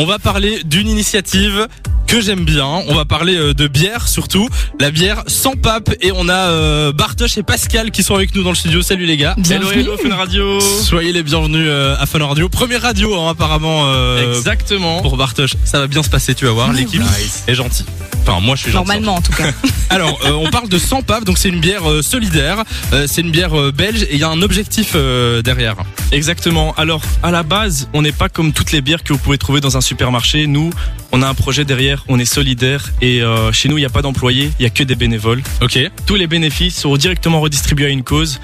On va parler d'une initiative que j'aime bien. On va parler euh, de bière surtout, la bière sans pape et on a euh, Bartosz et Pascal qui sont avec nous dans le studio. Salut les gars. Bienvenue. Hello, hello, Fun Radio. Soyez les bienvenus euh, à Fun Radio. Première radio hein, apparemment euh, Exactement. pour Bartosz. Ça va bien se passer, tu vas voir. L'équipe est gentille. Enfin, moi je suis gentil. Normalement, en tout cas. Alors, euh, on parle de sans pape, donc c'est une bière euh, solidaire. Euh, c'est une bière euh, belge et il y a un objectif euh, derrière. Exactement. Alors, à la base, on n'est pas comme toutes les bières que vous pouvez trouver dans un supermarché. Nous, on a un projet derrière, on est solidaire et euh, chez nous, il n'y a pas d'employés, il y a que des bénévoles. Ok. Tous les bénéfices sont directement redistribués à une cause.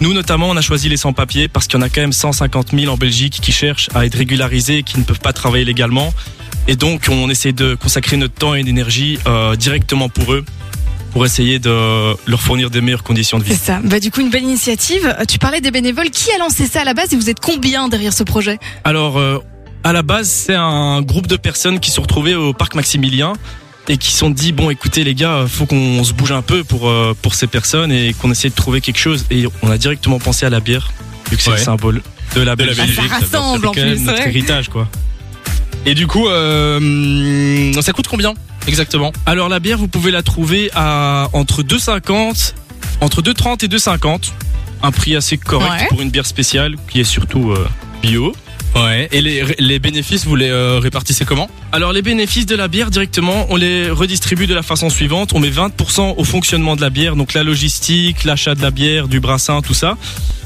Nous, notamment, on a choisi les sans-papiers parce qu'il y en a quand même 150 000 en Belgique qui cherchent à être régularisés et qui ne peuvent pas travailler légalement. Et donc, on essaie de consacrer notre temps et d'énergie euh, directement pour eux, pour essayer de leur fournir des meilleures conditions de vie. C'est ça. Bah, du coup, une belle initiative. Euh, Tu parlais des bénévoles. Qui a lancé ça à la base et vous êtes combien derrière ce projet? Alors, euh, à la base, c'est un groupe de personnes qui se sont retrouvées au parc Maximilien et qui se sont dit bon, écoutez les gars, faut qu'on se bouge un peu pour euh, pour ces personnes et qu'on essaie de trouver quelque chose. Et on a directement pensé à la bière, vu que c'est Ouais. le symbole de la De la Belgique. Ça rassemble en plus. notre ouais. héritage, quoi. Et du coup, euh, ça coûte combien exactement? Alors la bière, vous pouvez la trouver à entre 2,50, entre 2,30 et 2,50. Un prix assez correct Ouais. pour une bière spéciale qui est surtout euh, bio. Ouais. Et les, les bénéfices, vous les euh, répartissez comment Alors les bénéfices de la bière directement, on les redistribue de la façon suivante. On met 20% au fonctionnement de la bière, donc la logistique, l'achat de la bière, du brassin, tout ça.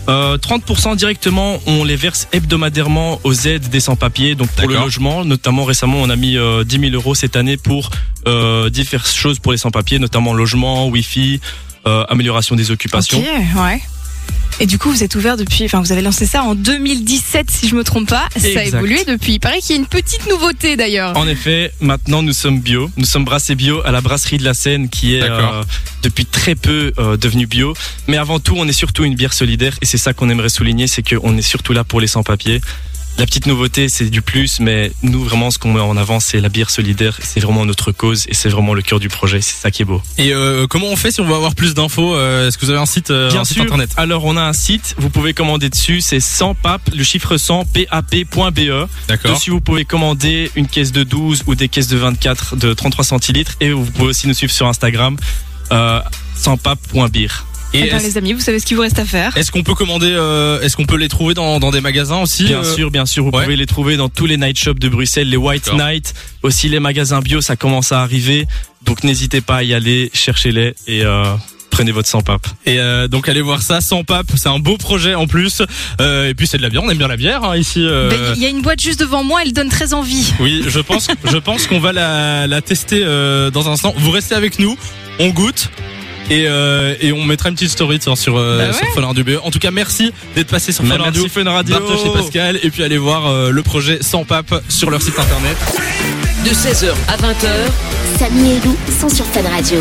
Euh, 30% directement, on les verse hebdomadairement aux aides des sans-papiers, donc pour le logement. Notamment récemment, on a mis euh, 10 000 euros cette année pour euh, diverses choses pour les sans-papiers, notamment logement, wifi, euh, amélioration des occupations. Ok, ouais. Et du coup, vous êtes ouvert depuis, enfin, vous avez lancé ça en 2017, si je me trompe pas. Ça a évolué depuis. Il paraît qu'il y a une petite nouveauté d'ailleurs. En effet, maintenant nous sommes bio. Nous sommes brassés bio à la brasserie de la Seine qui est euh, depuis très peu euh, devenue bio. Mais avant tout, on est surtout une bière solidaire et c'est ça qu'on aimerait souligner, c'est qu'on est surtout là pour les sans-papiers. La petite nouveauté, c'est du plus, mais nous vraiment, ce qu'on met en avant, c'est la bière solidaire. C'est vraiment notre cause et c'est vraiment le cœur du projet. C'est ça qui est beau. Et euh, comment on fait si on veut avoir plus d'infos euh, Est-ce que vous avez un site, euh, Bien un site sûr. internet? Alors, on a un site. Vous pouvez commander dessus. C'est 100 pape, le chiffre 100 pap.be. D'accord. Dessus, vous pouvez commander une caisse de 12 ou des caisses de 24 de 33 centilitres. Et vous pouvez aussi nous suivre sur Instagram, euh, sanspape.beer. Et est-ce les amis, vous savez ce qu'il vous reste à faire. est-ce qu'on peut commander euh, Est-ce qu'on peut les trouver dans, dans des magasins aussi Bien euh, sûr, bien sûr, vous ouais. pouvez les trouver dans tous les night shops de Bruxelles, les White. Night, aussi les magasins bio, ça commence à arriver. Donc n'hésitez pas à y aller, cherchez-les et euh, prenez votre sans pape. Et euh, donc allez voir ça sans pape, c'est un beau projet en plus. Euh, et puis c'est de la bière, on aime bien la bière hein, ici. euh. Ben, Il y a une boîte juste devant moi, elle donne très envie. Oui, je pense, je pense qu'on va la, la tester euh, dans un instant. Vous restez avec nous, on goûte. Et, euh, et on mettra une petite story tiens, sur, euh, Bah ouais. sur Fun Radio BE. En tout cas, merci d'être passé sur Fun Merci Radio. Fun Radio. Et Pascal. Et puis allez voir euh, le projet Sans Pape sur leur site internet. De 16h à 20h, Samy et Lou sont sur Fun Radio.